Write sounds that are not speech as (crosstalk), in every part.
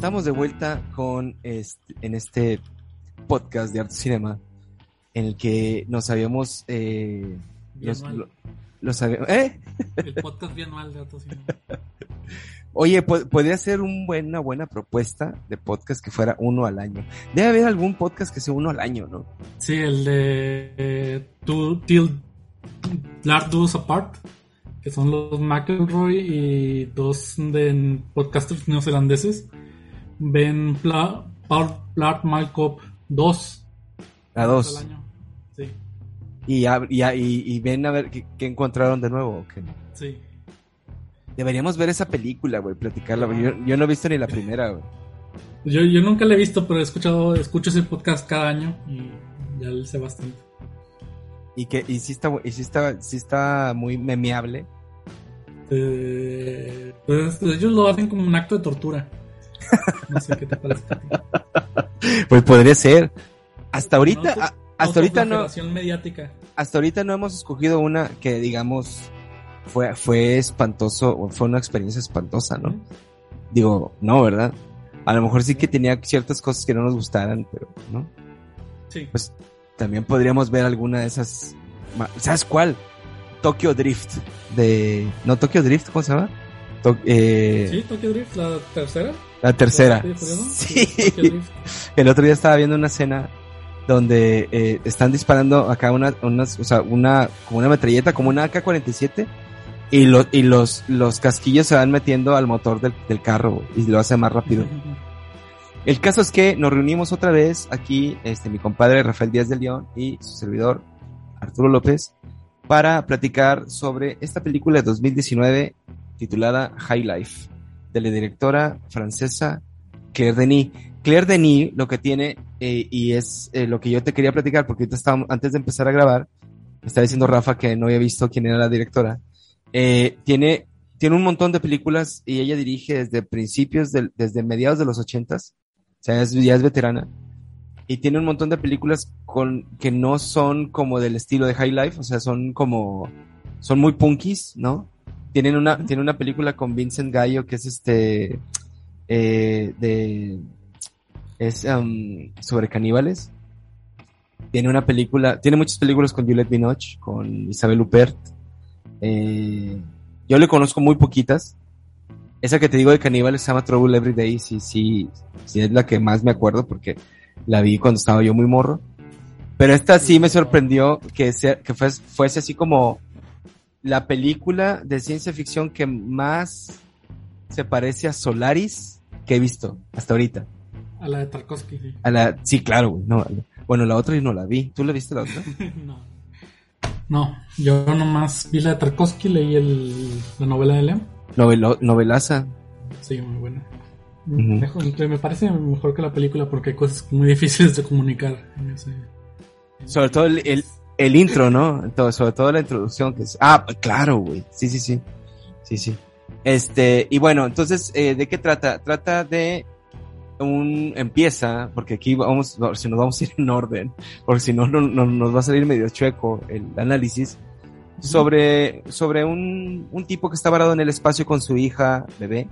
Estamos de vuelta con este, en este podcast de Arte Cinema en el que nos habíamos eh, los, lo- los había- ¿eh? El podcast bianual de Autos Cine. (laughs) Oye, po- podría ser un buen- una buena propuesta de podcast que fuera uno al año. Debe haber algún podcast que sea uno al año, ¿no? Sí, el de eh, Two Till Large Apart, que son los McElroy y dos de podcasters neozelandeses. Ven Pla, Paul Blart Mile Cop 2 A al dos. año. Sí, Y, a- y, ven a ver qué, qué encontraron de nuevo. ¿o qué? sí. Deberíamos ver esa película, güey, platicarla. Yo, yo no he visto ni la primera, güey. (laughs) Yo, yo nunca la he visto, pero he escuchado, escucho ese podcast cada año y ya le sé bastante. Y que y sí está, y sí está, sí está muy memeable. Eh, pues ellos lo hacen como un acto de tortura. No sé qué te parece. a ti. (laughs) Pues podría ser. Hasta ahorita, a- hasta ahorita no, mediática. hasta ahorita no hemos escogido una que digamos fue, fue espantoso, fue una experiencia espantosa, ¿no? Digo, no, ¿verdad? A lo mejor sí que tenía ciertas cosas que no nos gustaran, pero, ¿no? Sí. Pues también podríamos ver alguna de esas. ¿Sabes cuál? Tokyo Drift. De. No, Tokyo Drift, ¿cómo se llama? To- eh, Sí, Tokyo Drift, la tercera. La tercera. Sí. El otro día estaba viendo una escena donde eh, están disparando acá una, unas, o sea, una, como una metralleta, como una AK-47, y, lo- y los, los casquillos se van metiendo al motor del, del carro y lo hace más rápido. El caso es que nos reunimos otra vez aquí, este, mi compadre Rafael Díaz de León y su servidor Arturo López, para platicar sobre esta película de 2019 titulada High Life, de la directora francesa Claire Denis. Claire Denis lo que tiene, eh, y es eh, lo que yo te quería platicar, porque ahorita estábamos, antes de empezar a grabar, me estaba diciendo Rafa que no había visto quién era la directora. Eh, tiene, tiene un montón de películas y ella dirige desde principios, desde mediados de los ochentas, o sea, es- ya es veterana. Y tiene un montón de películas con, que no son como del estilo de High Life, o sea, son como, son muy punkis, ¿no? Tienen una, tiene una película con Vincent Gallo que es este, eh, de, es um, sobre caníbales. Tiene una película, tiene muchas películas con Juliette Binoche, con Isabel Huppert. Eh, yo le conozco muy poquitas. Esa que te digo de caníbales se llama Trouble Every Day, sí, sí, sí es la que más me acuerdo porque la vi cuando estaba yo muy morro. Pero esta sí me sorprendió que, sea, que fuese, fuese así como la película de ciencia ficción que más se parece a Solaris que he visto hasta ahorita. A la de Tarkovsky, sí. A la, sí, claro, güey, no, bueno, la otra yo no la vi. ¿Tú la viste la otra? (laughs) no. No, yo nomás vi la de Tarkovsky, leí el, la novela de Lem. Novelo, novelaza. Sí, muy buena. Me parece mejor que la película porque hay cosas muy (laughs) difíciles de comunicar en ese. Sobre todo el, el, el intro, ¿no? Todo, sobre todo la introducción que es, ah, claro, güey. Sí, sí, sí. Sí, sí. Este, y bueno, entonces, eh, ¿de qué trata? Trata de un, empieza, porque aquí vamos, si nos vamos a ir en orden, (laughs) porque si no, no, no- nos va a salir medio chueco el análisis, sobre, sobre un, un tipo que está varado en el espacio con su hija, bebé.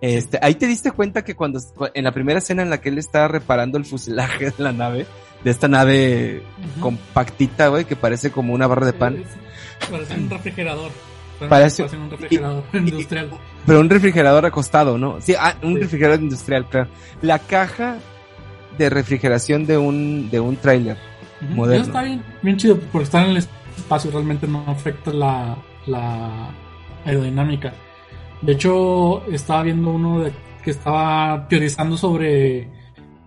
Este, ahí te diste cuenta que cuando, en la primera escena en la que él está reparando el fuselaje de la nave, de esta nave compactita, güey, que parece como una barra de pan. Parece un refrigerador. Parece- un refrigerador industrial. Pero un refrigerador acostado, ¿no? Sí, ah, un Sí. refrigerador industrial, claro. La caja de refrigeración de un, de un tráiler. Moderno. Eso está bien, bien chido, porque estar en el espacio realmente no afecta la, la aerodinámica. De hecho, estaba viendo uno de, que estaba teorizando sobre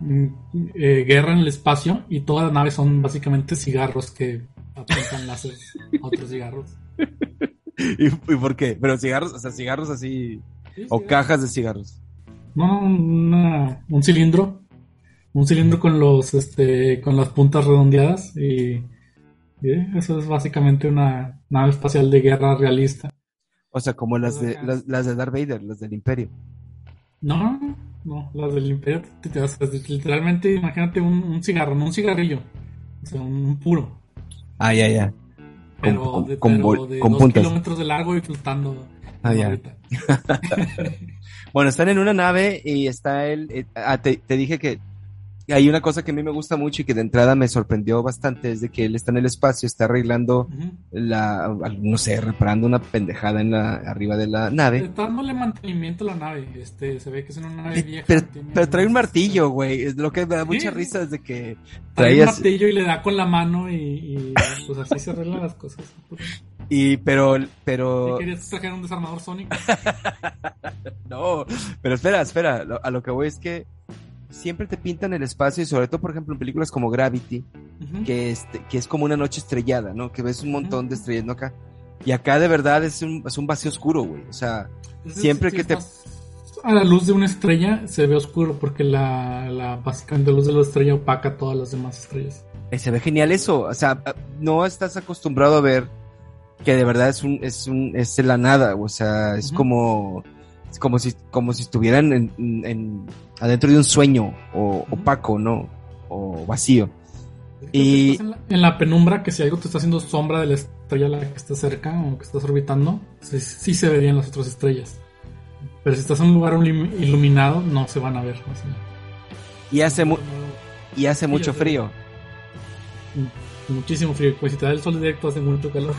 eh, guerra en el espacio y todas las naves son básicamente cigarros que apuntan láser a otros cigarros. (laughs) ¿Y, ¿Y, por qué? Pero cigarros, o sea, cigarros así. Sí, o cajas de cigarros. No, una- un cilindro. Un cilindro con los este con las puntas redondeadas y, y eso es básicamente una nave espacial de guerra realista. O sea, como las de, las de Darth Vader, las del Imperio. No, no, las del Imperio, te- te- o sea, literalmente imagínate un, un cigarro, no un cigarrillo, o sea, un puro, Ah, ya, ya. pero, con- de, con pero bol- de con dos puntas. kilómetros de largo y flotando. Ah, ya. (laughs) Bueno, están en una nave y está él. eh, ah, te, te dije que hay una cosa que a mí me gusta mucho y que de entrada me sorprendió bastante: es de que él está en el espacio, está arreglando la, no sé, reparando una pendejada en la, arriba de la nave. Está dándole mantenimiento a la nave, este, se ve que es una nave vieja. Pero, tiene pero trae un martillo, güey. Es lo que me da mucha Sí. risa desde que Trae un martillo y le da con la mano y, y, pues así se arreglan las cosas. Y, pero, pero, querías trajer un desarmador sónico. (laughs) no, pero espera, espera. A lo que voy es que siempre te pintan el espacio y sobre todo, por ejemplo, en películas como Gravity, que, este, que es como una noche estrellada, ¿no? Que ves un montón de estrellas, ¿no? Acá. Y acá de verdad es un, es un vacío oscuro, güey. O sea, Entonces, siempre si que te- A la luz de una estrella se ve oscuro porque la, la básicamente la luz de la estrella opaca todas las demás estrellas. eh, se ve genial eso. O sea, ah, no estás acostumbrado a ver que de verdad es un, es un, es la nada. O sea, es como, como si, como si estuvieran en, en- adentro de un sueño o opaco, ¿no? O vacío. Y- estás en la, en la penumbra, que si algo te está haciendo sombra de la estrella a la que está cerca o que estás orbitando, sí, sí se verían las otras estrellas. Pero si estás en un lugar ilu- iluminado, no se van a ver. así. Y hace, mu- y hace mucho frío. Muchísimo frío. Pues si te da el sol directo hace mucho calor.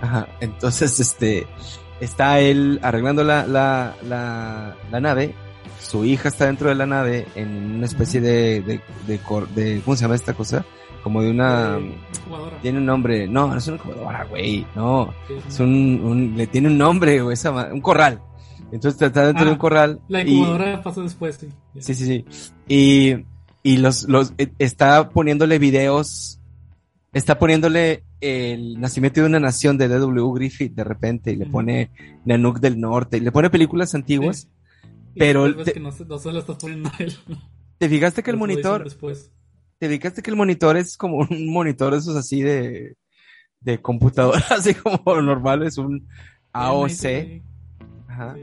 Ajá, entonces, este, está él arreglando la, la, la, la nave, su hija está dentro de la nave en una especie de, de, de, de- ¿cómo se llama esta cosa? Como de una, Eh, incubadora. tiene un nombre, no, no es una incubadora, güey, no, es un, un, le tiene un nombre, güey, esa un corral. Entonces está dentro Ah, de un corral. La y- incubadora pasa después, sí. Sí, sí, sí. Y, y los, los, eh, está poniéndole videos, está poniéndole el nacimiento de una nación de D.W. Griffith de repente y le pone Nanook del Norte y le pone películas antiguas. Pero te- que no, no se la estás poniendo él. (laughs) ¿Te fijaste que el monitor, Después. te fijaste que el monitor es como un (laughs) monitor esos así de, de computadora, (laughs) así como normal, es un AOC. Ajá.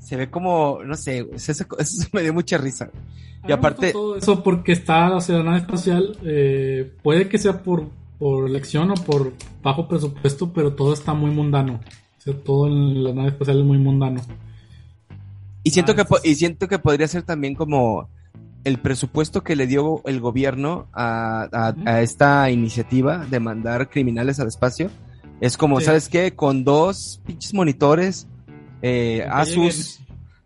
Se ve como, no sé, eso, eso me dio mucha risa. Y aparte- todo eso porque está, la nave espacial, eh, puede que sea por, por elección o por bajo presupuesto, pero todo está muy mundano. O sea, todo en la nave espacial es muy mundano. Y siento, Ah, que, y siento que podría ser también como el presupuesto que le dio el gobierno a, a- esta iniciativa de mandar criminales al espacio. Es como, Sí. ¿sabes qué? Con dos pinches monitores, eh, Asus,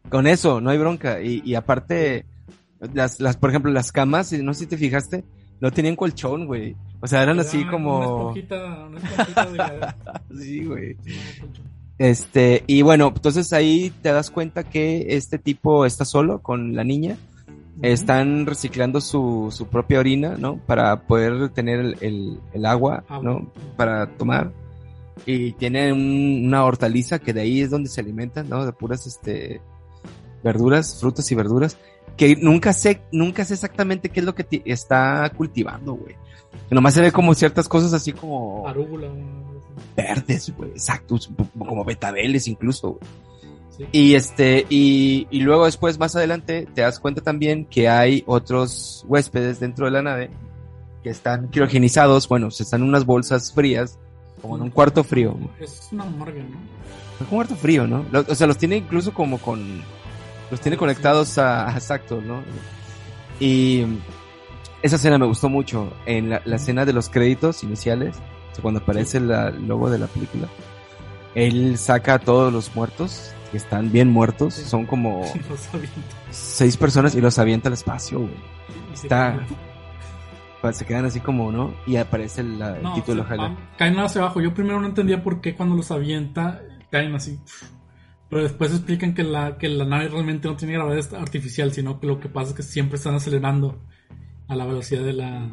con eso, no hay bronca. Y, y aparte, las, las, por ejemplo, las camas, no sé si te fijaste, no tenían colchón, güey. O sea, eran así Era Una como... esponjita, una esponjita de... (laughs) Sí, güey. Este, y bueno, entonces ahí te das cuenta que este tipo está solo con la niña. Están reciclando su, su propia orina, ¿no? Para poder tener el, el- el agua, Agua. ¿no? Para tomar. Y tiene un- una hortaliza que de ahí es donde se alimentan, ¿no? De puras, este, verduras, frutas y verduras. Que nunca sé, nunca sé exactamente qué es lo que está cultivando, güey. Nomás se ve como ciertas cosas así como Arúgula. verdes, güey. Exacto, como betabeles incluso, güey. Sí. Y este, y, y luego después, más adelante, te das cuenta también que hay otros huéspedes dentro de la nave que están criogenizados, bueno, se están en unas bolsas frías, como en un cuarto frío. Es una morgue, ¿no? Un cuarto frío, ¿no? O sea, los tiene incluso como con, los tiene conectados a, a- (laughs) exacto, ¿no? Y esa escena me gustó mucho, en la, la escena de los créditos iniciales, o sea, cuando aparece la- el logo de la película, él saca a todos los muertos, que están bien muertos, Sí. son como (laughs) seis personas y los avienta al espacio, güey. Está- se quedan así como, ¿no? Y aparece el, la- el No, título ojalá. van- caen hacia abajo. Yo primero no entendía por qué cuando los avienta caen así. Pero después explican que la, que la nave realmente no tiene gravedad artificial, sino que lo que pasa es que siempre están acelerando a la velocidad de la,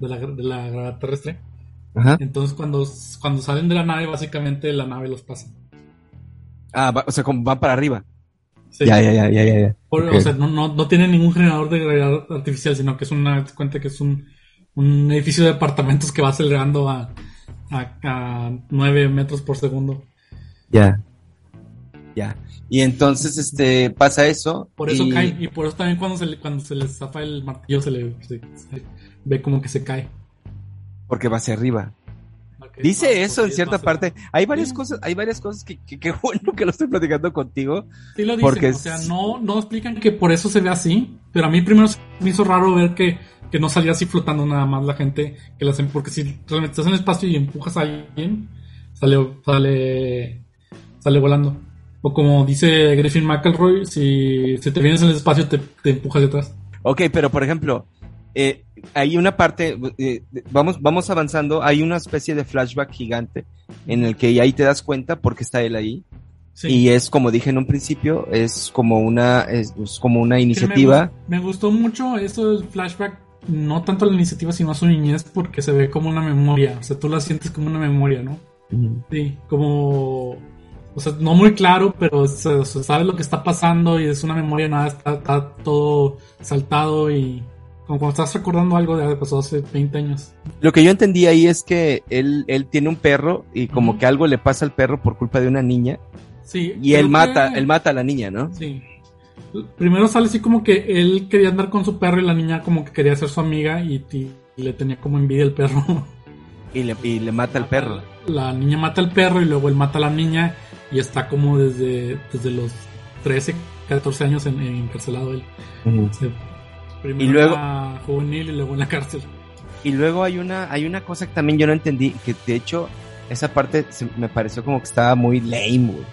de la, de la gravedad terrestre. Ajá. Entonces cuando, cuando salen de la nave, básicamente la nave los pasa. Ah, va- o sea, como van para arriba. Sí. Ya, ya, ya, ya, ya. Por-. O sea, no, no, no tiene ningún generador de gravedad artificial, sino que es una, te cuenta que es un, un edificio de apartamentos que va acelerando a, a, a 9 metros por segundo. Ya. Ya. Y entonces, este, pasa eso. Por eso y- cae, y por eso también cuando se le, cuando se les zafa el martillo se le se- se ve como que se cae. Porque va hacia arriba. Dice eso en cierta parte. Hay varias Sí. cosas, hay varias cosas que, que, que (laughs) bueno que lo estoy platicando contigo. Sí lo dicen, porque o sea, no, no explican que por eso se ve así, pero a mí primero me hizo raro ver que, que no salía así flotando nada más la gente que las em- porque si realmente estás en el espacio y empujas a alguien, sale, sale, sale volando. O como dice Griffin McElroy, si, si te vienes en el espacio te, te empujas detrás. Ok, pero por ejemplo, eh, hay una parte, eh, vamos, vamos avanzando, hay una especie de flashback gigante en el que ahí te das cuenta porque está él ahí. Sí. Y es como dije en un principio, es como una, es, es como una iniciativa. Me, gus- me gustó mucho eso del flashback, no tanto la iniciativa, sino a su niñez, porque se ve como una memoria. O sea, tú la sientes como una memoria, ¿no? Sí, como. O sea, no muy claro, pero se, se sabe lo que está pasando y es una memoria, nada, está, está todo saltado y. Como cuando estás recordando algo de que pasó hace 20 años. Lo que yo entendí ahí es que él, él tiene un perro y como que algo le pasa al perro por culpa de una niña Sí. y él mata, que- él mata a la niña, ¿no? Sí. Primero sale así como que él quería andar con su perro y la niña como que quería ser su amiga y, y le tenía como envidia al perro. Y le, y le mata al perro. La niña mata al perro y luego él mata a la niña y está como desde, desde los 13, 14 años en, en encarcelado él. Primero Y luego- juvenil y luego en la cárcel. Y luego hay una, hay una cosa que también yo no entendí, que de hecho esa parte se- me pareció como que estaba muy lame, güey.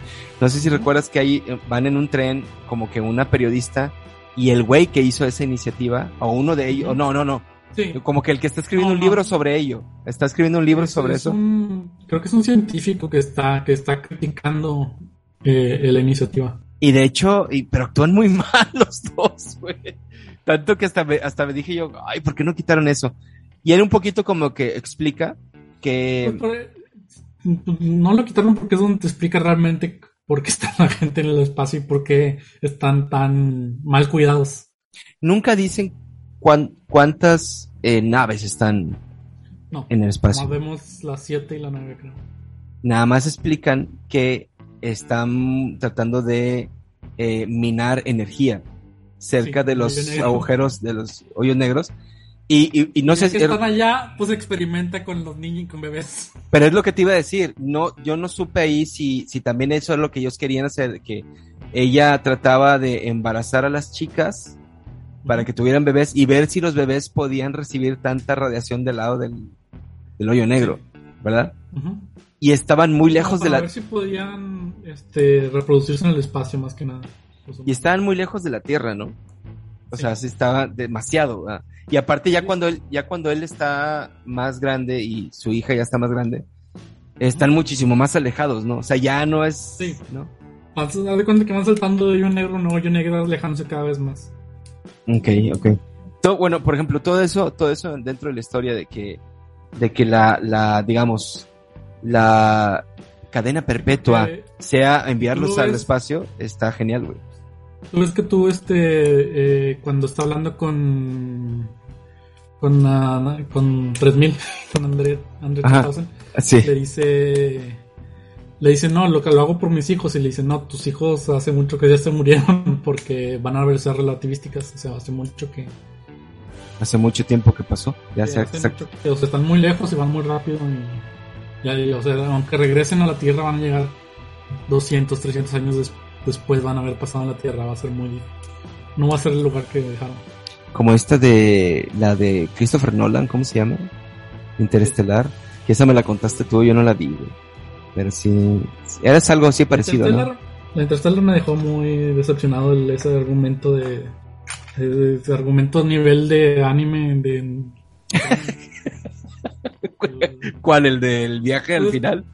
No sé si recuerdas que ahí eh, van en un tren como que una periodista y el güey que hizo esa iniciativa, o uno de ellos, no, no, no, Sí. como que el que está escribiendo un libro sobre ello, está escribiendo un libro sobre es eso. un- creo que es un científico que está, que está criticando eh, la iniciativa. Y de hecho, y, pero actúan muy (laughs) mal los dos, güey. Tanto que hasta me, hasta me dije yo, ay, ¿por qué no quitaron eso? Y era un poquito como que explica que... Pues, por- no lo quitaron porque es donde te explica realmente por qué está (laughs) la gente en el espacio y por qué están tan mal cuidados. nunca dicen cuán- cuántas eh, naves están No, en el espacio. vemos las 7 y la 9 creo. Nada más explican que están tratando de eh, minar energía cerca Sí, de los agujeros de los hoyos negros. Y, y- y no Y sé si, que están allá, pues experimenta con los niños y con bebés. (laughs) pero es lo que te iba a decir. No, yo no supe ahí si, si también eso es lo que ellos querían hacer, que ella trataba de embarazar a las chicas para que tuvieran bebés y ver si los bebés podían recibir tanta radiación del lado del, del hoyo negro, ¿verdad? Y estaban muy lejos de la ver si podían este, reproducirse en el espacio más que nada. Y estaban muy lejos de la Tierra, ¿no? O sea, sí estaba demasiado. ¿verdad? Y aparte ya cuando él ya cuando él está más grande y su hija ya está más grande, están muchísimo más alejados, ¿no? O sea, ya no es, Sí. ¿no? Haz de cuenta que van saltando de hoyo negro en hoyo negro, alejándose cada vez más. Ok, ok. Bueno, por ejemplo, todo eso, todo eso dentro de la historia de que, de que la, la, digamos, la cadena perpetua Eh, sea enviarlos lo al es- espacio, está genial, güey. Tú ves que tú, este, eh, cuando está hablando con. con, ah, con 3000, (laughs) con André, André Ajá. 3000, Sí. le dice. Le dice, no, lo que lo hago por mis hijos. Y le dice, no, tus hijos hace mucho que ya se murieron (laughs) porque van a verse relativísticas. O sea, hace mucho que. Hace mucho tiempo que pasó. Ya se, que- o sea, están muy lejos y van muy rápido. Y, ya, o sea, aunque regresen a la Tierra, van a llegar 200, 300 años des- después. Van a haber pasado en la Tierra. Va a ser muy. No va a ser el lugar que dejaron. como esta de la de Christopher Nolan, ¿cómo se llama? Interestelar, que esa me la contaste tú, yo no la vi, güey. Pero sí, era algo así parecido, ¿no? La Interstellar me dejó muy decepcionado el- ese argumento de, de- ese argumento a nivel de anime de (laughs) ¿Cuál? ¿El del viaje al Pues- final?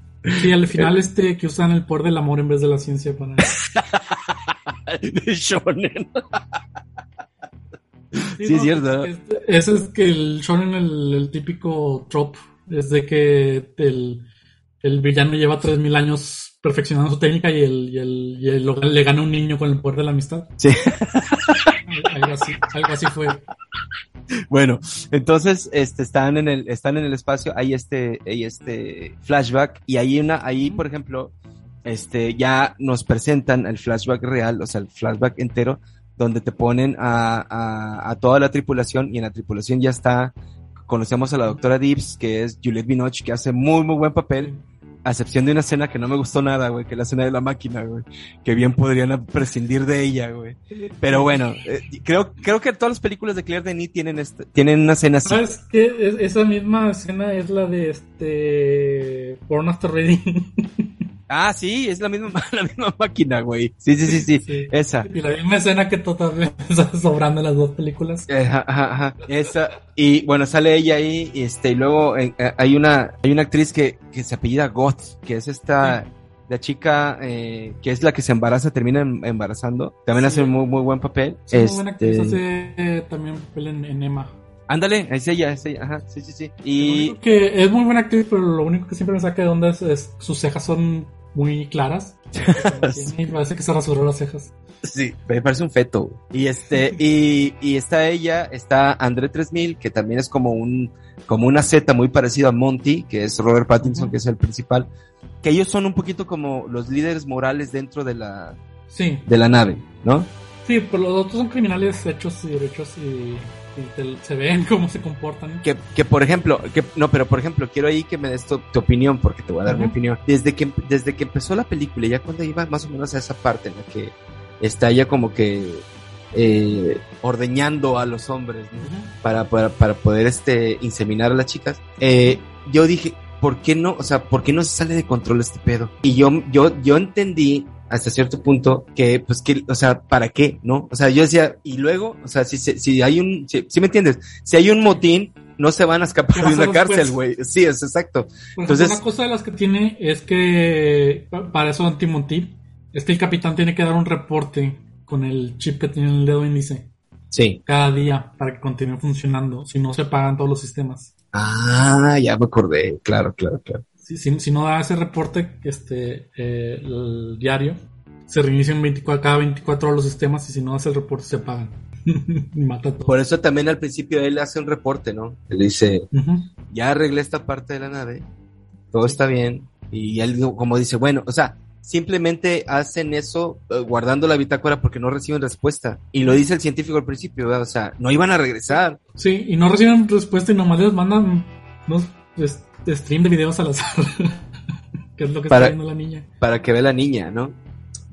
Sí, al final este que usan el poder del amor en vez de la ciencia para... (laughs) de shonen. Sí, Sí, no, es cierto. es- Ese es que el shonen, el, el típico trope, es de que el, el villano lleva 3000 años perfeccionando su técnica y, el, y, el, y el- le gana un niño con el poder de la amistad. Sí. (laughs) Algo así, algo así fue. Bueno, entonces este están en el están en el espacio, hay este hay este flashback y hay una ahí, por ejemplo, este ya nos presentan el flashback real, o sea, el flashback entero donde te ponen a, a, a toda la tripulación y en la tripulación ya está conocemos a la doctora Dibbs, que es Juliette Binoche, que hace muy muy buen papel, a excepción de una escena que no me gustó nada, güey, que es la escena de la máquina, güey, que bien podrían prescindir de ella, güey. Pero bueno, eh, creo, creo que todas las películas de Claire Denis tienen este, tienen una escena así. ¿Sabes qué? Es- esa misma escena es la de este... Born After Reading. (laughs) Ah, sí, es la misma, (laughs) la misma máquina, güey. Sí, sí, sí, sí, Sí. esa. Y la misma escena que todavía (laughs) está sobrando en las dos películas. Eh, Ajá, ajá, ajá, esa. Y bueno, sale ella ahí, y este, y luego eh, hay una, hay una actriz que, que se apellida Goth, que es esta, la chica, eh, que es la que se embaraza, termina em- embarazando. También Sí. hace un muy, muy buen papel. Sí, muy buena actriz, Este, hace eh, también papel en, en Emma. Ándale, es ella, es ella, ajá, sí, sí, sí. Y, que es muy buena actriz, pero lo único que siempre me saca de onda es, es sus cejas son muy claras. (laughs) Y parece que se rasuró las cejas. Sí, me parece un feto. Y este, y, y está ella, está André 3000, que también es como un, como una Z muy parecido a Monty, que es Robert Pattinson, que es el principal. Que ellos son un poquito como los líderes morales dentro de la, Sí, de la nave, ¿no? sí, pero los otros son criminales hechos y derechos y te- se ven (laughs) cómo se comportan. Que, que por ejemplo, que, no, pero por ejemplo, quiero ahí que me des tu, tu opinión, porque te voy a dar mi opinión. Desde que, desde que empezó la película, ya cuando iba más o menos a esa parte en la que está ella como que, eh, ordeñando a los hombres, para, para, para poder este, inseminar a las chicas, eh, yo dije, ¿por qué no? O sea, ¿por qué no se sale de control este pedo? Y yo, yo, yo entendí hasta cierto punto que, pues que, o sea, ¿para qué? ¿No? O sea, yo decía, y luego, o sea, si, si hay un, si, si me entiendes, si hay un motín, no se van a ¿Qué escapar de una cárcel, güey. Sí, es exacto. Entonces- una cosa de las que tiene es que, pa- para eso Antimonti, es que el capitán tiene que dar un reporte con el chip que tiene en el dedo índice Sí. cada día para que continúe funcionando, si no se pagan todos los sistemas. Ah, ya me acordé. Claro, claro, claro. Si, si- si no da ese reporte, este, eh, el diario, se reinician 24, cada 24 horas los sistemas y si no hace el reporte se apagan. (laughs) y mata todo. Por eso también al principio él hace un reporte, ¿no? Él dice, ya arreglé esta parte de la nave, todo está bien. Y él como dice, bueno, o sea, simplemente hacen eso eh, guardando la bitácora porque no reciben respuesta. Y lo dice el científico al principio, ¿verdad? o sea, no iban a regresar. Sí, y no reciben respuesta y nomás les mandan unos stream de videos (laughs) al azar. que es lo que Para- está viendo la niña. para que vea la niña, ¿no?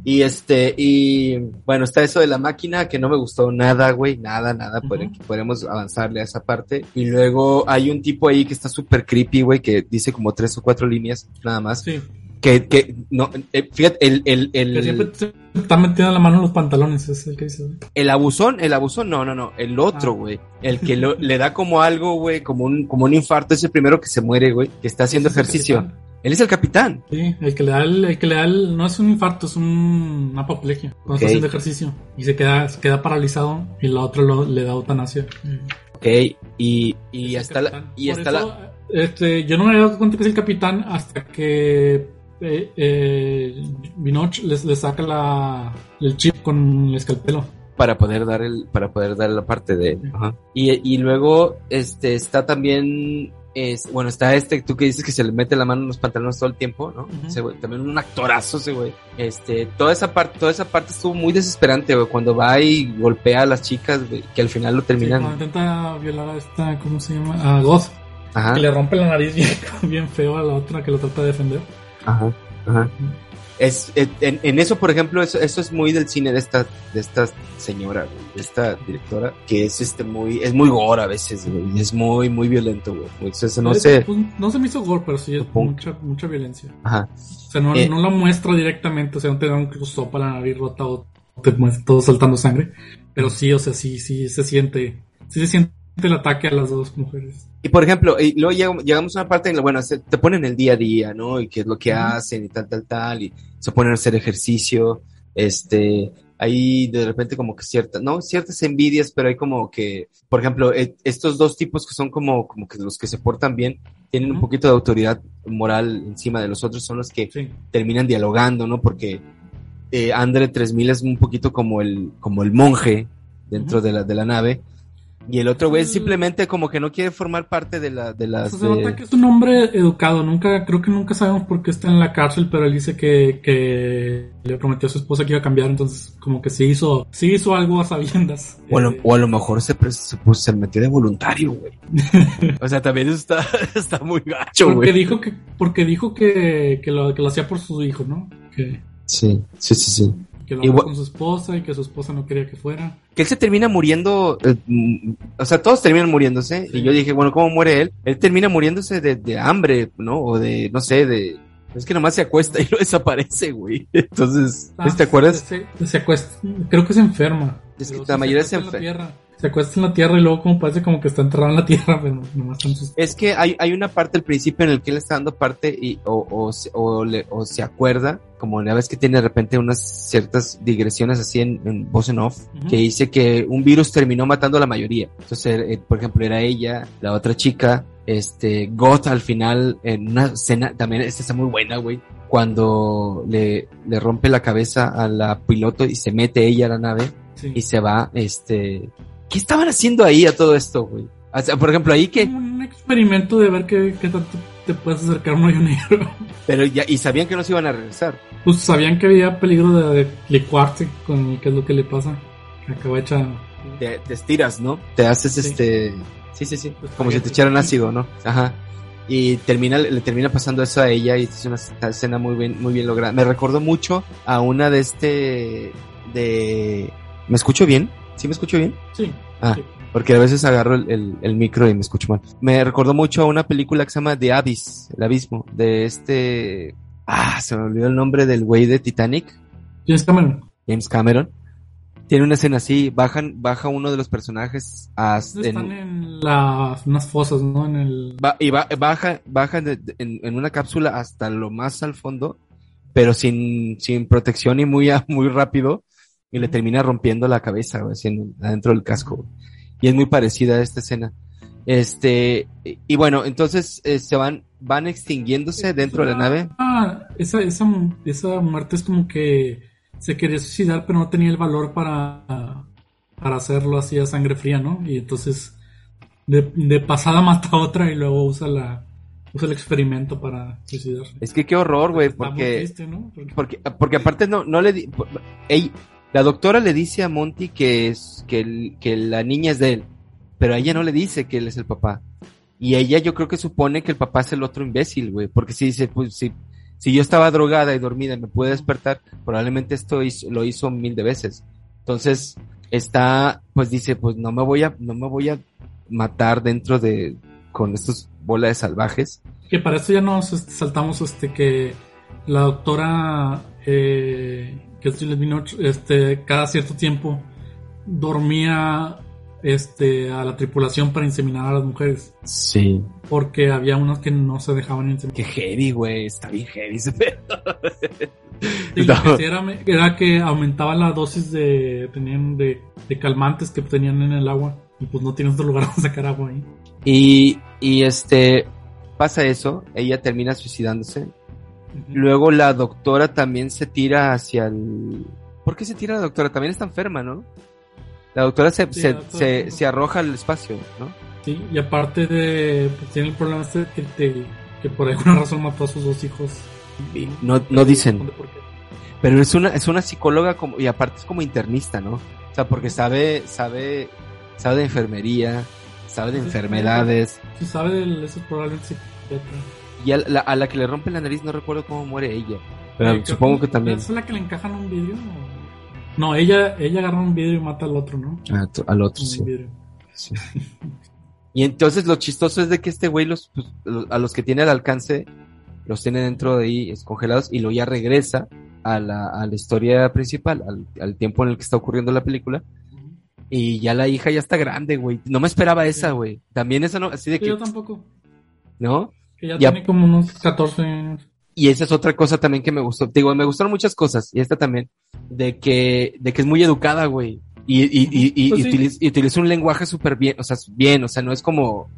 Y este, y bueno, está eso de la máquina que no me gustó nada, güey, nada, nada. Pode- podemos avanzarle a esa parte. Y luego hay un tipo ahí que está súper creepy, güey, que dice como tres o cuatro líneas, nada más. Sí, Que, que, no, eh, fíjate, el, el, que el, siempre está metiendo la mano en los pantalones, es el que dice. el abusón, el abusón, no, no, no, el otro, Ah. güey, el que lo- le da como algo, güey, como un, como un infarto, es el primero que se muere, güey, que está haciendo ejercicio. Él es el capitán. Sí, el que le da el, el que le da el, no es un infarto, es un, una apoplejía cuando está haciendo ejercicio y se queda, se queda paralizado y la otra lo- le da eutanasia. Ok, y, y hasta la, y hasta la, este, yo no me había dado cuenta que es el capitán hasta que eh, eh, Vinoch les, le saca la, el chip con el escalpelo. para poder dar el para poder dar la parte de ajá. y, y luego este está también es bueno está este tú que dices que se le mete la mano en los pantalones todo el tiempo no ese güey también un actorazo ese güey este toda esa parte toda esa parte estuvo muy desesperante güey cuando va y golpea a las chicas güey, que al final lo Sí, terminan cuando intenta violar a esta, ¿cómo se llama? A Goth, ajá que le rompe la nariz (laughs) bien, bien feo a la otra que lo trata de defender. Ajá ajá es en, en eso por ejemplo eso, eso es muy del cine de esta de esta señora güey, de esta directora que es este muy es muy gore a veces güey es muy muy violento güey entonces no sé pues, no se me hizo gore, pero sí es mucha, mucha violencia. ajá O sea, no, Eh. no la muestra directamente, o sea, no te da un close para la nariz rota o te muestra todo saltando sangre. Pero sí, o sea, sí, sí se siente, sí se siente el ataque a las dos mujeres. Y por ejemplo, y luego llegamos, a una parte en la, bueno, se- te ponen el día a día, ¿no? Y qué es lo que hacen y tal, tal, tal, y se ponen a hacer ejercicio, este, ahí de repente como que ciertas, no ciertas envidias, pero hay como que, por ejemplo, eh, estos dos tipos que son como, como que los que se portan bien, tienen un poquito de autoridad moral encima de los otros, son los que Sí. terminan dialogando, ¿no? Porque eh, Andre 3000 es un poquito como el, como el monje dentro de la, de la nave. Y el otro güey El- simplemente como que no quiere formar parte de la, de las, O sea, se de- nota que es un hombre educado. Nunca, creo que nunca sabemos por qué está en la cárcel, pero él dice que, que le prometió a su esposa que iba a cambiar, entonces como que sí hizo, sí hizo algo a sabiendas. O a, lo, Eh, o a lo mejor se, se, pues, se metió de voluntario, güey. (laughs) o sea, también está, (laughs) está muy gacho, porque güey. dijo que, porque dijo que, que lo, que lo hacía por su hijo, ¿no? Que, Sí, sí, sí, sí. que lo habló con su esposa y que su esposa no quería que fuera. Que él se termina muriendo, eh, mm, o sea, todos terminan muriéndose. Sí. Y yo dije, bueno, ¿cómo muere él? Él termina muriéndose de, de hambre, ¿no? O de, no sé, de... Es que nomás se acuesta (laughs) y lo desaparece, güey. Entonces, Ah, ¿te acuerdas? Se, se acuesta, creo que se enferma. Es que la mayoría se en la enfer- tierra. Se acuesta en la tierra y luego como parece como que está enterrado en la tierra, (laughs) pero nomás sus... Es que hay, hay una parte al principio en el que él está dando parte y, o, o, se- o, le- o se acuerda, como una vez que tiene de repente unas ciertas digresiones así en, en voz en off, que dice que un virus terminó matando a la mayoría. Entonces, eh, por ejemplo, era ella, la otra chica, este, Goth al final, en una escena, también esta está muy buena, güey, cuando le, le rompe la cabeza a la piloto y se mete ella a la nave Sí. y se va, este, ¿qué estaban haciendo ahí a todo esto, güey? O sea, por ejemplo, ahí que, un experimento de ver qué, qué tanto te puedes acercar a un hoyo negro. pero ya, y sabían que no se iban a regresar. Pues sabían que había peligro de, de licuarse con qué es lo que le pasa. Acaba hecha. Te, te estiras, ¿no? Te haces Sí. este, sí, sí, sí, Pues, como si te echaran ácido, ¿no? Ajá. Y termina, le termina pasando eso a ella y es una escena muy bien, muy bien lograda. Me recordó mucho a una de este, de, ¿me escucho bien? ¿Sí me escucho bien? Sí. Ah, sí. porque a veces agarro el, el, el micro y me escucho mal. Me recordó mucho a una película que se llama The Abyss, el abismo, de este, ah, se me olvidó el nombre del güey de Titanic, James Cameron. James Cameron. Tiene una escena así, bajan, baja uno de los personajes hasta Están en, en las unas fosas, ¿no? En el. ba- y ba- baja, baja de- de- en, en una cápsula hasta lo más al fondo, pero sin, sin protección y muy, muy rápido, y le termina rompiendo la cabeza, güey, adentro del casco. güey. Y es muy parecida a esta escena. Este, y, bueno, entonces eh, se van, van extinguiéndose dentro de la nave. Ah, esa, esa, esa muerte es como que se quería suicidar, pero no tenía el valor para, para hacerlo así a sangre fría, ¿no? Y entonces de, de pasada (laughs) mata a otra y luego usa la usa el experimento para suicidarse. Es que qué horror, güey, porque. Porque- porque, porque aparte no, no le, di- ey, la doctora le dice a Monty que es, que, la niña es de él, pero a ella no le dice que él es el papá. Y ella yo creo que supone que el papá es el otro imbécil, güey, porque si dice, pues si, si yo estaba drogada y dormida y me pude despertar, probablemente esto lo hizo mil de veces. Entonces, está, pues dice, pues no me voy a, no me voy a matar dentro de, con estos bolas de salvajes. Que para esto ya nos saltamos este que la doctora eh, es Juliette Binoche, este cada cierto tiempo dormía este a la tripulación para inseminar a las mujeres Sí. porque había unas que no se dejaban inseminar. Qué heavy, güey, está bien heavy ese pedo. Y lo que No. era, era que aumentaba la dosis de tenían de, de calmantes que tenían en el agua y pues no tienes otro lugar (laughs) donde sacar agua ahí. Y, y este, pasa eso, ella termina suicidándose. Luego la doctora también se tira hacia el... ¿Por qué se tira la doctora? También está enferma, ¿no? La doctora se, Sí, se, la doctora se, arroja al espacio, ¿no? Sí, y aparte de pues, tiene el problema este que, te- que por alguna razón mató a sus dos hijos. No, no dicen. Pero es una, es una psicóloga como, y aparte es como internista, ¿no? O sea, porque sabe, sabe, sabe de enfermería, sabe de Sí, enfermedades. Si sabe de eso probablemente psiquiatra. Y a la, a la que le rompe la nariz no recuerdo cómo muere ella. Pero Eh, supongo que también. ¿Es la que le encajan un vidrio? o- No, ella, ella agarra un vidrio y mata al otro, ¿no? Ah, al otro, Un sí. vidrio. Sí. Y entonces lo chistoso es de que este güey los, pues, lo- a los que tiene al alcance los tiene dentro de ahí congelados y luego ya regresa a la, a la historia principal, al, al tiempo en el que está ocurriendo la película Y ya la hija ya está grande, güey. No me esperaba esa, güey. También esa no, así de Sí, que, yo tampoco. ¿no? Que ya, Ya. tiene como unos 14 años. Y esa es otra cosa también que me gustó. Digo, me gustaron muchas cosas. Y esta también. De que, de que es muy educada, güey. Y, y, y, y, Pues y sí. utiliza, utiliza un lenguaje súper bien. O sea, bien. O sea, no es como,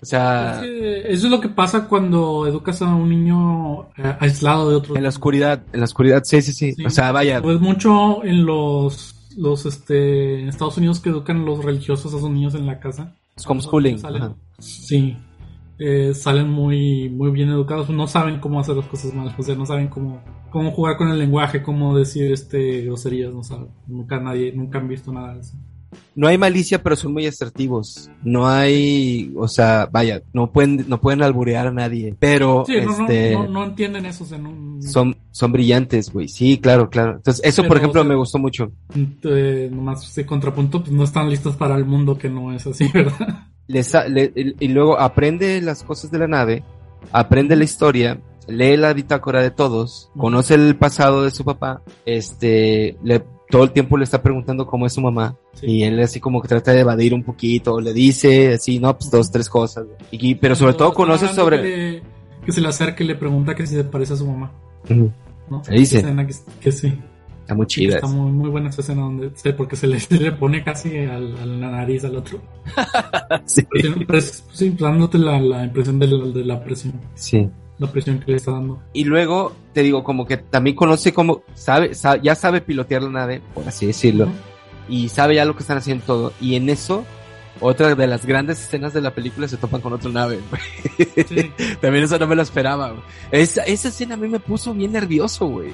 o sea, Es que eso es lo que pasa cuando educas a un niño eh, aislado de otro. en la oscuridad. En la oscuridad, sí, sí, sí. Sí. O sea, vaya. Pues mucho en los, los este, en Estados Unidos que educan los religiosos a sus niños en la casa. Es homeschooling. Sí. Eh, salen muy, muy bien educados, no saben cómo hacer las cosas mal, o sea, no saben cómo, cómo jugar con el lenguaje, cómo decir este groserías, no saben. Nunca nadie, nunca han visto nada de eso. No hay malicia, pero son muy asertivos. No hay, o sea, vaya, no pueden, no pueden alburear a nadie. Pero, Sí, no, no, este, no, no entienden eso, o sea, no, son, son brillantes, güey. Sí, claro, claro. Entonces, eso, por ejemplo, o sea, me gustó mucho. eh, nomás ese contrapunto, pues no están listos para el mundo que no es así, (laughs) ¿verdad? Le y luego aprende las cosas de la nave, aprende la historia, lee la bitácora de todos, conoce el pasado de su papá, este, le, todo el tiempo le está preguntando cómo es su mamá, Sí. y él así como que trata de evadir un poquito, le dice así, no, pues dos, tres cosas, y, pero sobre todo conoce sobre... Que, le- que se le acerca y le pregunta que si se parece a su mamá, Ujú, ¿no? Le dice. Que sí. Está muy chida. Está muy, muy buena esa escena donde sí, porque se le, (laughs) se le pone casi al- a la nariz al otro. (laughs) Sí. Sí, pues, sí, dándote la, la impresión de la, de la presión, sí. la presión que le está dando. Y luego, te digo, como que también conoce cómo, sabe, sa- ya sabe pilotear la nave, por así decirlo, Ujú. y sabe ya lo que están haciendo todo. Y en eso, otra de las grandes escenas de la película se topan con otra nave. Sí. (laughs) También eso no me lo esperaba. Esa, esa escena a mí me puso bien nervioso, güey.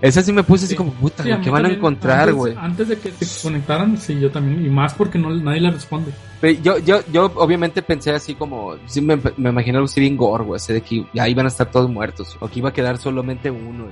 Esa sí me puse así Sí. como, puta, Sí, ¿qué van a encontrar, antes- güey? Antes de que se conectaran, sí, yo también, y más porque no, nadie le responde. Pero Yo, yo, yo obviamente pensé así como, sí me, me imaginé algo así bien gore, güey, así de que ya iban a estar todos muertos, o que iba a quedar solamente uno.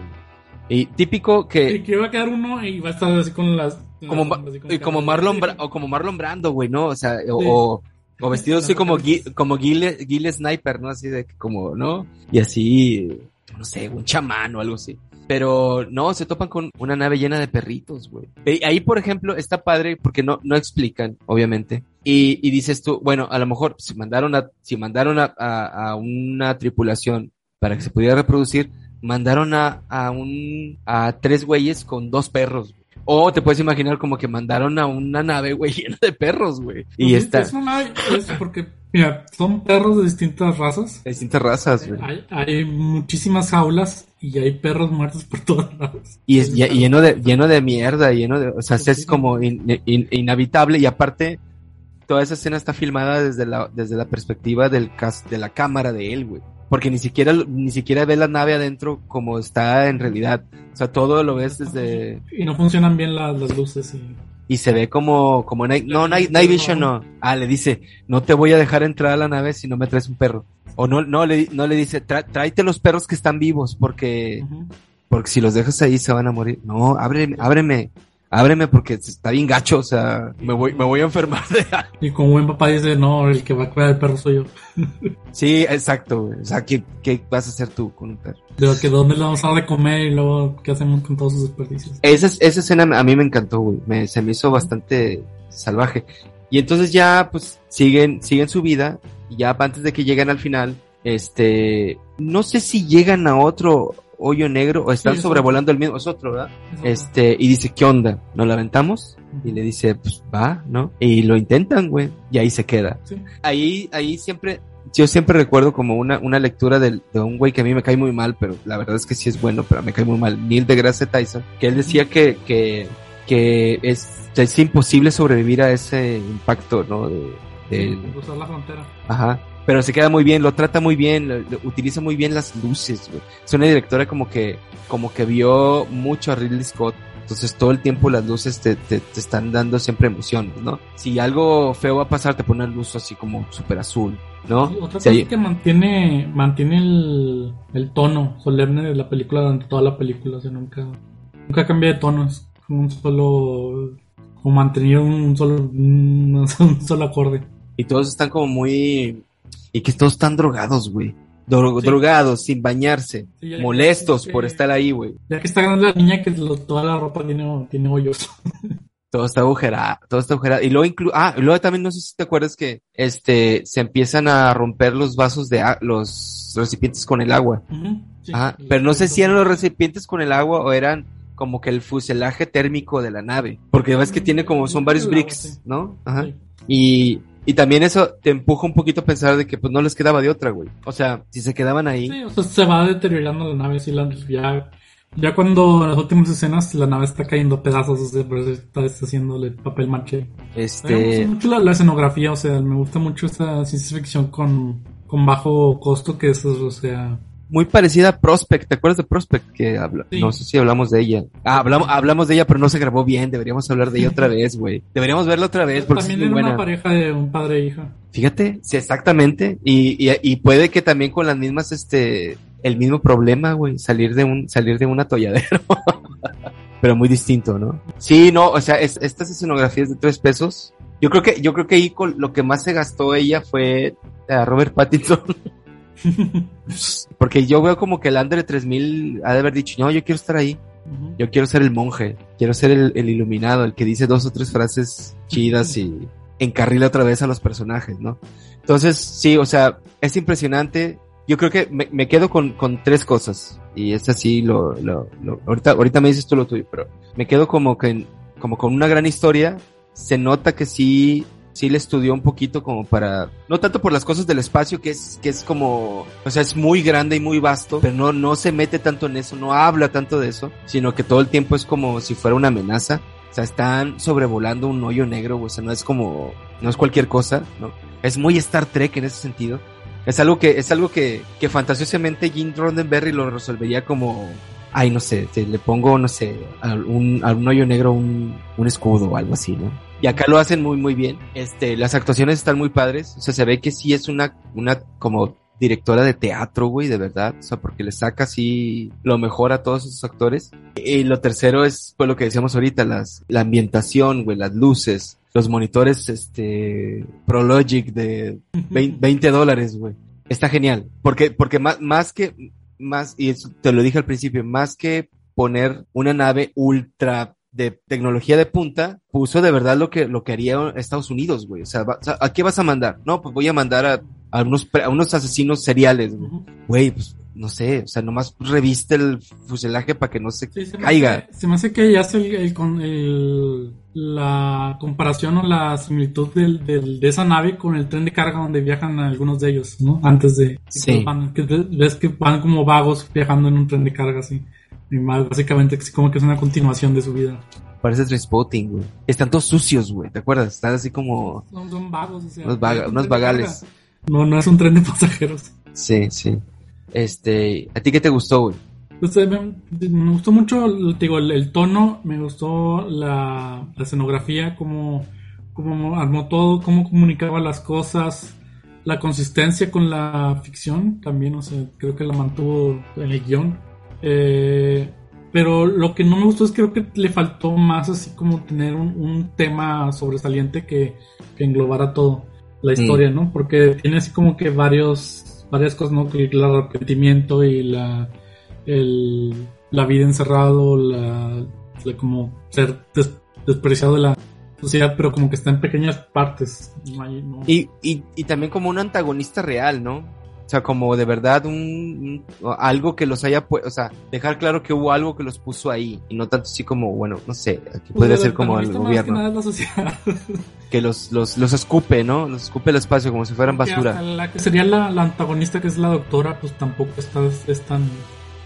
Y, y típico que, Y que iba a quedar uno y va a estar así con las... como, las- así y como Marlon. Bra- o como Marlon Brando, güey, ¿no? O sea, o, o, vestido (laughs) así como Gui- como Gil, Gil Sniper, ¿no? Así de como, ¿no? Y así, no sé, un chamán o algo así. Pero no, se topan con una nave llena de perritos, güey. Ahí, por ejemplo, está padre porque no, no explican, obviamente. Y, y dices tú, bueno, a lo mejor si mandaron a, si mandaron a, a, a una tripulación para que se pudiera reproducir, mandaron a, a un, a tres güeyes con dos perros. güey. O te puedes imaginar como que mandaron a una nave, güey, (laughs) llena de perros, güey. Y Sí, está, Es una, es porque, mira, son perros de distintas razas. de distintas razas, güey. Hay, hay muchísimas jaulas y hay perros muertos por todos lados. Y es lle- lleno de, (laughs) lleno de mierda, lleno de, o sea, es como in- in- inhabitable y aparte, toda esa escena está filmada desde la, desde la perspectiva del cas, de la cámara de él, güey. Porque ni siquiera, ni siquiera ve la nave adentro como está en realidad. O sea, todo lo ves desde, Y no funcionan bien las, las luces. Y... y se ve como, como night, no, night, night vision no. Ah, le dice, no te voy a dejar entrar a la nave si no me traes un perro. O no, no le, no le dice, "Tra- tráete los perros que están vivos porque, porque si los dejas ahí se van a morir. No, ábreme, ábreme, ábreme porque está bien gacho, o sea, me voy, me voy a enfermar de algo. Y como buen papá dice, no, el que va a cuidar el perro soy yo. Sí, exacto, güey. O sea, ¿qué, ¿qué vas a hacer tú con un perro? Pero que dónde le vamos a dar de comer y luego qué hacemos con todos sus desperdicios. Esa, es- esa escena a mí me encantó, güey. Me, se me hizo bastante salvaje. Y entonces ya, pues, siguen, siguen su vida. Y ya antes de que lleguen al final, este, no sé si llegan a otro hoyo negro o están Sí, sobrevolando el mismo, es otro, ¿verdad? Este, y dice, ¿qué onda? ¿Nos la aventamos? Y le dice, pues va, ¿no? Y lo intentan, güey. Y ahí se queda. Sí. Ahí, ahí siempre, yo siempre recuerdo como una, una lectura del- de un güey que a mí me cae muy mal, pero la verdad es que sí es bueno, pero me cae muy mal. Neil deGrasse Tyson, que él decía que, que, que es, es imposible sobrevivir a ese impacto, ¿no? De, Sí, cruzar la frontera. Ajá. Pero se queda muy bien, lo trata muy bien, lo- lo- utiliza muy bien las luces, güey. Es una directora como que, como que vio mucho a Ridley Scott. Entonces todo el tiempo las luces te, te, te están dando siempre emociones, ¿no? Si algo feo va a pasar, te pone una luz así como súper azul, ¿no? Sí, otra cosa es que mantiene, mantiene el, el tono solemne de la película durante toda la película. O sea, nunca, nunca cambia de tono. Es como un solo, como mantener un solo, un, (laughs) un solo acorde. Y todos están como muy... Y que todos están drogados, güey. Dro- Sí. Drogados, sin bañarse, Sí, molestos que- por estar ahí, güey. Ya que está grande la niña, que lo- toda la ropa tiene, tiene hoyos. (laughs) Todo está agujerado, todo está agujerado. Y luego inclu ah, y luego también no sé si te acuerdas que, este, se empiezan a romper los vasos de, los recipientes con el agua. Sí. Ajá, pero no sé si eran los recipientes con el agua o eran como que el fuselaje térmico de la nave. Porque ves que tiene como, son varios bricks. ¿no? Ajá. Y, y también eso te empuja un poquito a pensar de que pues no les quedaba de otra, güey. O sea, si se quedaban ahí. Sí, o sea, se va deteriorando la nave, así la, ya, ya cuando en las últimas escenas la nave está cayendo a pedazos, o sea, por eso está, está haciéndole papel maché. Mí me gusta Este, mucho la, la escenografía, o sea, me gusta mucho esta ciencia ficción con, con bajo costo que es, o sea, muy parecida a Prospect, ¿te acuerdas de Prospect? Que habla, Sí. no sé si hablamos de ella. Ah, hablamos, hablamos de ella, pero no se grabó bien, deberíamos hablar de ella otra (laughs) vez, güey. Deberíamos verla otra vez porque es también muy era buena. una pareja de un padre e hija. Fíjate, sí, exactamente. Y, y, y puede que también con las mismas, este, el mismo problema, güey, salir de un, salir de un atolladero. (laughs) Pero muy distinto, ¿no? Sí, no, o sea, es- estas escenografías de tres pesos. Yo creo que, yo creo que ahí con lo que más se gastó ella fue a Robert Pattinson. (laughs) (laughs) Porque yo veo como que el Andre 3000 ha de haber dicho, no, yo quiero estar ahí. Ujú. Yo quiero ser el monje, quiero ser el, el iluminado, el que dice dos o tres frases chidas y encarrila otra vez a los personajes, ¿no? Entonces, sí, o sea, es impresionante. Yo creo que me, me quedo con, con tres cosas. Y es así, lo, lo, lo- ahorita, ahorita me dices tú lo tuyo, pero me quedo como que, como con una gran historia. Se nota que sí, sí le estudió un poquito como para, no tanto por las cosas del espacio, que es, que es como, o sea, es muy grande y muy vasto, pero no, no se mete tanto en eso, no habla tanto de eso, sino que todo el tiempo es como si fuera una amenaza. O sea, están sobrevolando un hoyo negro, o sea, no es como, no es cualquier cosa, ¿no? Es muy Star Trek en ese sentido. Es algo que, es algo que, que fantasiosamente Gene Roddenberry lo resolvería como, ay, no sé, te- le pongo, no sé, a un, a un hoyo negro un, un escudo o algo así, ¿no? Y acá lo hacen muy, muy bien. Este, las actuaciones están muy padres. O sea, se ve que sí es una, una como directora de teatro, güey, de verdad. O sea, porque le saca así lo mejor a todos esos actores. Y lo tercero es, pues, lo que decíamos ahorita, las, la ambientación, güey, las luces, los monitores, este, Prologic de 20 20 dólares, güey. Está genial. Porque, porque más, más que, más, y eso te lo dije al principio, más que poner una nave ultra de tecnología de punta, puso de verdad lo que, lo que haría Estados Unidos, güey. O sea, va- o sea, ¿a qué vas a mandar? No, pues voy a mandar a, a unos, a unos asesinos seriales, güey. Pues, no sé, o sea, nomás reviste el fuselaje para que no se Sí, se me caiga. hace- se me hace que ya hace el, el el, la comparación o la similitud del, del- de esa nave con el tren de carga donde viajan algunos de ellos, ¿no? Antes de Sí. que van, que ve- ves que van como vagos viajando en un tren de carga así. Y más, básicamente como que es una continuación de su vida. Parece Trainspotting, güey. Están todos sucios, güey, ¿te acuerdas? Están así como Son, son vagos, o sea, unos, vaga- un unos vagales. No, no es un tren de pasajeros. Sí, sí. Este, ¿a ti qué te gustó, güey? Pues, eh, me, me gustó mucho, te digo, el, el tono, me gustó la, la escenografía, cómo, cómo armó todo, cómo comunicaba las cosas, la consistencia con la ficción también, o sea, creo que la mantuvo en el guion. Eh, pero lo que no me gustó es creo que le faltó más así como tener un, un tema sobresaliente que, que englobara todo, la Mm. historia, ¿no? Porque tiene así como que varios, varias cosas, ¿no? Que el arrepentimiento y la el, la vida encerrado, la, la como ser des- despreciado de la sociedad, pero como que está en pequeñas partes. No hay- no- Y, y, y también como un antagonista real, ¿no? O sea, como de verdad un, un- algo que los haya puesto, o sea, dejar claro que hubo algo que los puso ahí y no tanto así como, bueno, no sé, aquí Pues podría el ser como el que gobierno, (laughs) que los, los, los escupe, ¿no? Los escupe el espacio como si fueran basura. La que sería la, la antagonista, que es la doctora, pues tampoco está, es tan...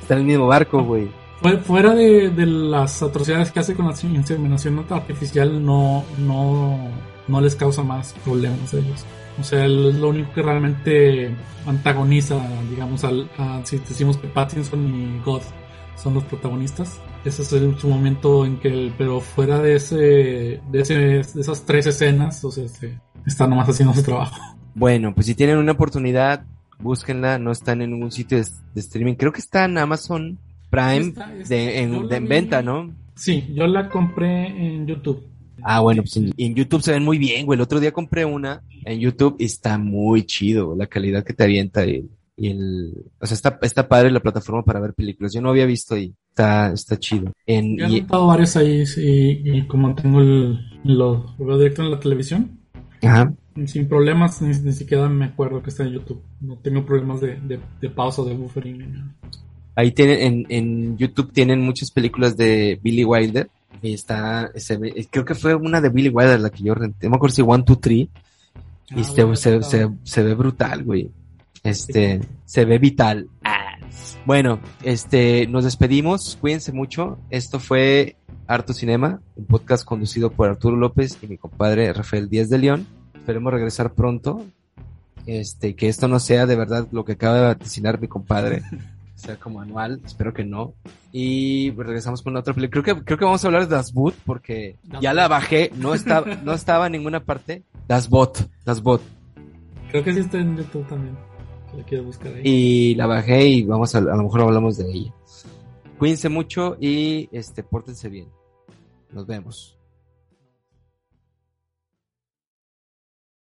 Está en el mismo barco, güey. Fue- Fuera de, de las atrocidades que hace con la inseminación artificial, no, no, no les causa más problemas a ellos. O sea, es lo único que realmente antagoniza, digamos, al, a- si decimos que Pattinson y God son los protagonistas. Ese es el, su momento en que, el- pero fuera de ese, de ese, de esas tres escenas, o sea, este, está nomás haciendo su trabajo. Bueno, pues si tienen una oportunidad, búsquenla, no están en ningún sitio de, de streaming. Creo que está en Amazon Prime Está- está- de, en, de en venta, ¿no? Sí, yo la compré en YouTube. Ah, bueno, pues en, en YouTube se ven muy bien, güey. El otro día compré una en YouTube y está muy chido, la calidad que te avienta y y el, o sea, está, está padre la plataforma para ver películas. Yo no había visto y está, está chido. En, Yo he notado varios ahí y, y como tengo el, lo, lo veo directo en la televisión, ajá. sin problemas, ni, ni siquiera me acuerdo que está en YouTube. No tengo problemas de, de, de pausa, de buffering. Ahí tienen, en, en YouTube tienen muchas películas de Billy Wilder. Y está, se ve- creo que fue una de Billy Wilder la que yo renté. Me acuerdo si One, Two, Three. Y Ah, se, bueno, se, se, se ve brutal, güey. Este, se ve vital. Ah. Bueno, este, nos despedimos. Cuídense mucho. Esto fue Harto Cinema, un podcast conducido por Arturo López y mi compadre Rafael Díaz de León. Esperemos regresar pronto. Este, que esto no sea de verdad lo que acaba de vaticinar mi compadre. (laughs) sea como anual. Espero que no. Y regresamos con otra película. Creo que, creo que vamos a hablar de Das Boot porque Das ya la bajé. No estaba, (laughs) no estaba en ninguna parte. Das Bot. Das Bot. Creo que sí está en YouTube también. La quieres buscar ahí. y la bajé y vamos a, a lo mejor hablamos de ella. Cuídense mucho y este, pórtense bien. Nos vemos.